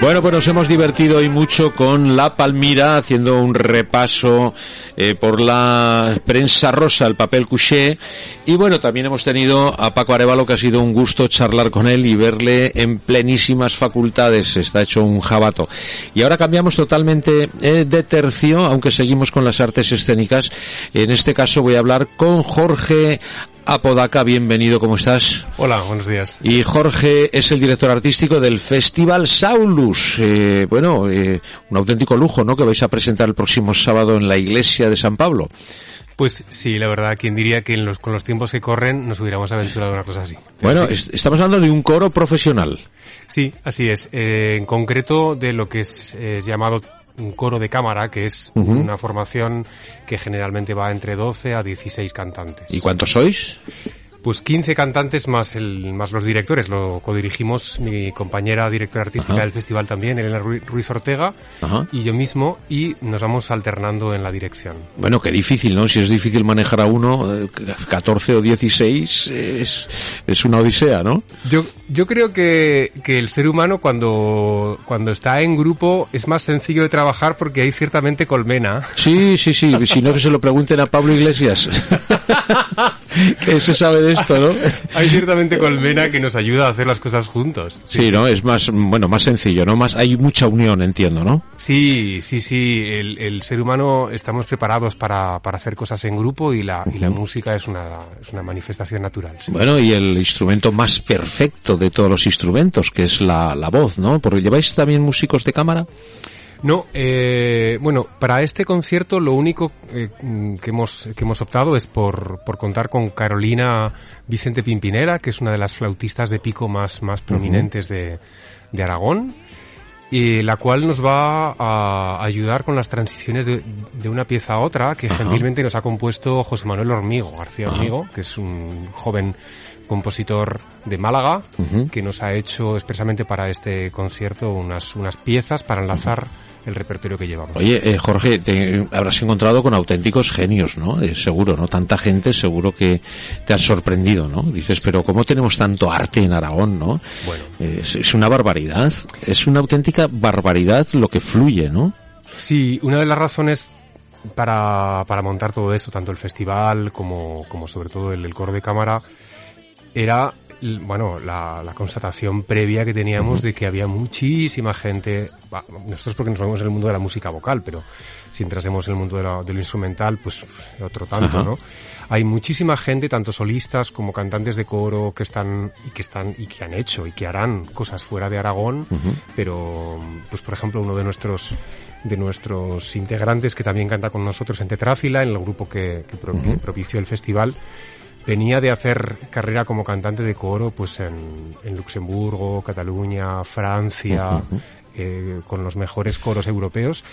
Bueno, pues nos hemos divertido hoy mucho con La Palmira, haciendo un repaso eh, por la prensa rosa, el papel couché. Y bueno, también hemos tenido a Paco Arevalo, que ha sido un gusto charlar con él y verle en plenísimas facultades. Está hecho un jabato. Y ahora cambiamos totalmente eh, de tercio, aunque seguimos con las artes escénicas. En este caso voy a hablar con Jorge Apodaca, bienvenido, ¿cómo estás? Hola, buenos días. Y Jorge es el director artístico del Festival Saulus. Eh, bueno, eh, un auténtico lujo, ¿no? Que vais a presentar el próximo sábado en la iglesia de San Pablo. Pues sí, la verdad, quien diría que en los, con los tiempos que corren nos hubiéramos aventurado una cosa así. Bueno, sí. es- estamos hablando de un coro profesional. Sí, así es. Eh, en concreto de lo que es, es llamado un coro de cámara, que es una formación que generalmente va entre 12 a 16 cantantes. ¿Y cuántos sois? Pues 15 cantantes más el, más los directores. Lo codirigimos mi compañera directora artística Ajá. del festival también, Elena Ru- Ruiz Ortega, Ajá. y yo mismo, y nos vamos alternando en la dirección. Bueno, qué difícil, ¿no? Si es difícil manejar a uno, eh, 14 o 16 es, es una odisea, ¿no? Yo, yo creo que, que el ser humano cuando, cuando está en grupo es más sencillo de trabajar porque hay ciertamente colmena. Sí, sí, sí, si no que se lo pregunten a Pablo Iglesias. que se sabe de esto, ¿no? Hay ciertamente colmena que nos ayuda a hacer las cosas juntos. Sí, ¿no? Es más, bueno, más sencillo, ¿no? Más, hay mucha unión, entiendo, ¿no? Sí, sí, sí. El, el ser humano estamos preparados para, para hacer cosas en grupo y la, y la música es una, es una manifestación natural. sí. Bueno, y el instrumento más perfecto de todos los instrumentos, que es la, la voz, ¿no? Porque lleváis también músicos de cámara. No, eh, bueno, para este concierto lo único eh, que hemos que hemos optado es por, por contar con Carolina Vicente Pimpinera, que es una de las flautistas de pico más más prominentes de, de Aragón, y la cual nos va a ayudar con las transiciones de, de una pieza a otra, que Ajá. gentilmente nos ha compuesto José Manuel Hormigo, García Ajá. Hormigo, que es un joven compositor de Málaga, que nos ha hecho expresamente para este concierto unas, unas piezas para enlazar el repertorio que llevamos. Oye, eh, Jorge, te habrás encontrado con auténticos genios, ¿no? Eh, seguro, ¿no? Tanta gente, seguro que te has sorprendido, ¿no? Dices, pero ¿cómo tenemos tanto arte en Aragón, no? Bueno. Eh, es, es una barbaridad, es una auténtica barbaridad lo que fluye, ¿no? Sí, una de las razones para, para montar todo esto, tanto el festival como, como sobre todo el, el coro de cámara, era bueno, la, la constatación previa que teníamos de que había muchísima gente, nosotros porque nos movemos en el mundo de la música vocal, pero si entrásemos en el mundo de, la- de lo instrumental, pues otro tanto, Ajá. ¿no? Hay muchísima gente, tanto solistas como cantantes de coro, que están y que están y que han hecho y que harán cosas fuera de Aragón, pero pues por ejemplo uno de nuestros de nuestros integrantes que también canta con nosotros en Tetráfila, en el grupo que, que pro- que propició el festival, venía de hacer carrera como cantante de coro pues en, en Luxemburgo, Cataluña, Francia, eh, con los mejores coros europeos.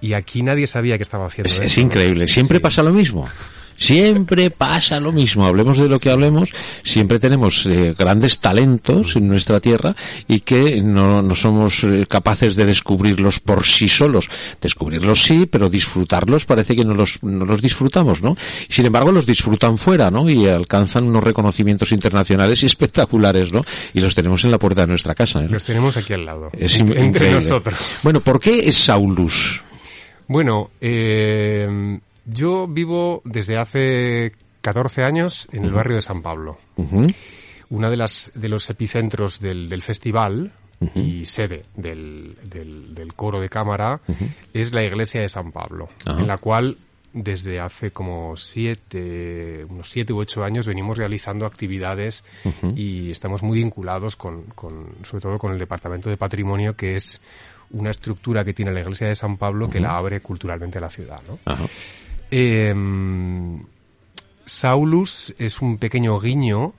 Y aquí nadie sabía que estaba haciendo Es, eso. es increíble, siempre Sí. pasa lo mismo. Siempre pasa lo mismo. Hablemos de lo que hablemos, siempre tenemos eh, grandes talentos en nuestra tierra y que no, no somos eh, capaces de descubrirlos por sí solos. Descubrirlos sí, pero disfrutarlos parece que no los, no los disfrutamos, ¿no? Sin embargo, los disfrutan fuera, ¿no? Y alcanzan unos reconocimientos internacionales y espectaculares, ¿no? Y los tenemos en la puerta de nuestra casa. ¿eh? Los tenemos aquí al lado. Es entre increíble. nosotros. Bueno, ¿por qué es Saulus? Bueno, eh, yo vivo desde hace 14 años en el barrio de San Pablo. Ujú. Una de las de los epicentros del, del festival y sede del, del, del coro de cámara es la iglesia de San Pablo, en la cual desde hace como siete, unos siete u ocho años venimos realizando actividades y estamos muy vinculados con, con, sobre todo con el Departamento de Patrimonio, que es una estructura que tiene la Iglesia de San Pablo que la abre culturalmente a la ciudad, ¿no? Em, Saulus es un pequeño guiño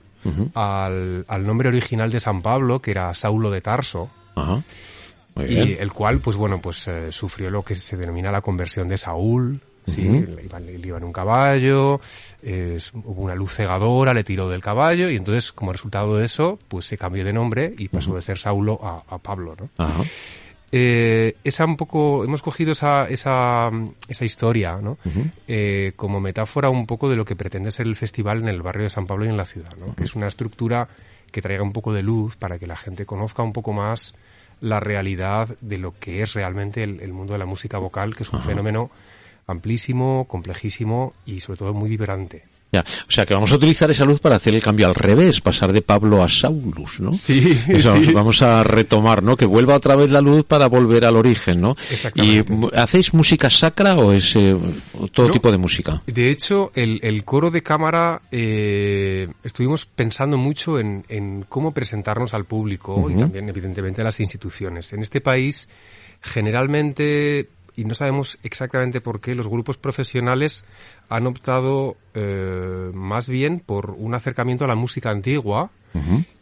al, al nombre original de San Pablo, que era Saulo de Tarso, Ajá. Muy y bien. el cual, pues bueno, pues eh, sufrió lo que se denomina la conversión de Saúl. Sí, le, iba, le iba en un caballo, eh, hubo una luz cegadora, le tiró del caballo y entonces como resultado de eso, pues se cambió de nombre y pasó de ser Saulo a, a Pablo, ¿no? Ajá. Eh, esa un poco, hemos cogido esa, esa, esa historia, ¿no? Eh, como metáfora un poco de lo que pretende ser el festival en el barrio de San Pablo y en la ciudad, ¿no? Que es una estructura que traiga un poco de luz para que la gente conozca un poco más la realidad de lo que es realmente el, el mundo de la música vocal, que es un fenómeno amplísimo, complejísimo y sobre todo muy vibrante. Ya. O sea que vamos a utilizar esa luz para hacer el cambio al revés, pasar de Pablo a Saulus, ¿no? Sí, Eso, sí. Vamos a retomar, ¿no? Que vuelva otra vez la luz para volver al origen, ¿no? ¿Y Exactamente. mu- hacéis música sacra o es eh, todo No. tipo de música? De hecho, el, el coro de cámara eh, estuvimos pensando mucho en, en cómo presentarnos al público y también, evidentemente, a las instituciones. En este país, generalmente, y no sabemos exactamente por qué, los grupos profesionales han optado eh, más bien por un acercamiento a la música antigua.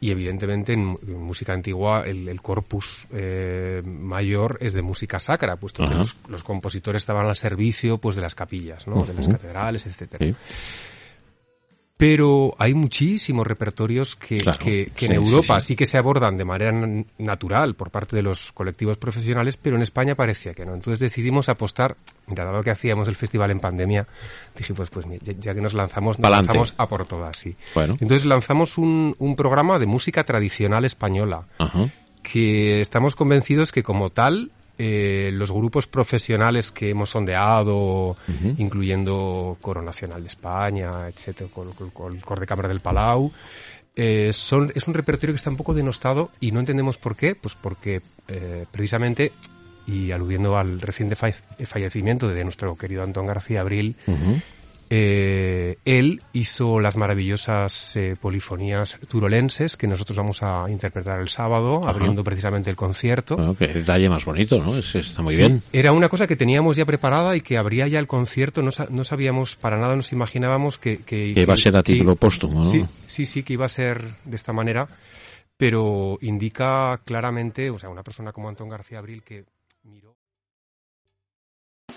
Y evidentemente en, música antigua el, el corpus eh, mayor es de música sacra, puesto que los, los compositores estaban al servicio pues de las capillas, ¿no? de las catedrales, etcétera. Sí. Pero hay muchísimos repertorios que, Claro, que, que sí, en Europa sí, sí, que se abordan de manera natural por parte de los colectivos profesionales, pero en España parecía que no. Entonces decidimos apostar, mira, dado que hacíamos el festival en pandemia, dije, pues, pues ya, ya que nos lanzamos, nos lanzamos a por todas, sí. Bueno. Entonces lanzamos un, un programa de música tradicional española Ajá. que estamos convencidos que como tal eh, los grupos profesionales que hemos sondeado, incluyendo Coro Nacional de España, etcétera, con, con- con el Cor de Cámara del Palau, eh, son, es un repertorio que está un poco denostado y no entendemos por qué, pues porque eh, precisamente, y aludiendo al reciente falle- fallecimiento de nuestro querido Antón García Abril, eh, él hizo las maravillosas eh, polifonías turolenses que nosotros vamos a interpretar el sábado, abriendo precisamente el concierto. Bueno, qué detalle más bonito, ¿no? Es- está muy Sí, bien. Era una cosa que teníamos ya preparada y que habría ya el concierto. No, sa- no sabíamos, para nada nos imaginábamos que... Que, Que iba a ser a título póstumo, ¿no? Sí, sí, sí, que iba a ser de esta manera, pero indica claramente, o sea, una persona como Antón García Abril que miró...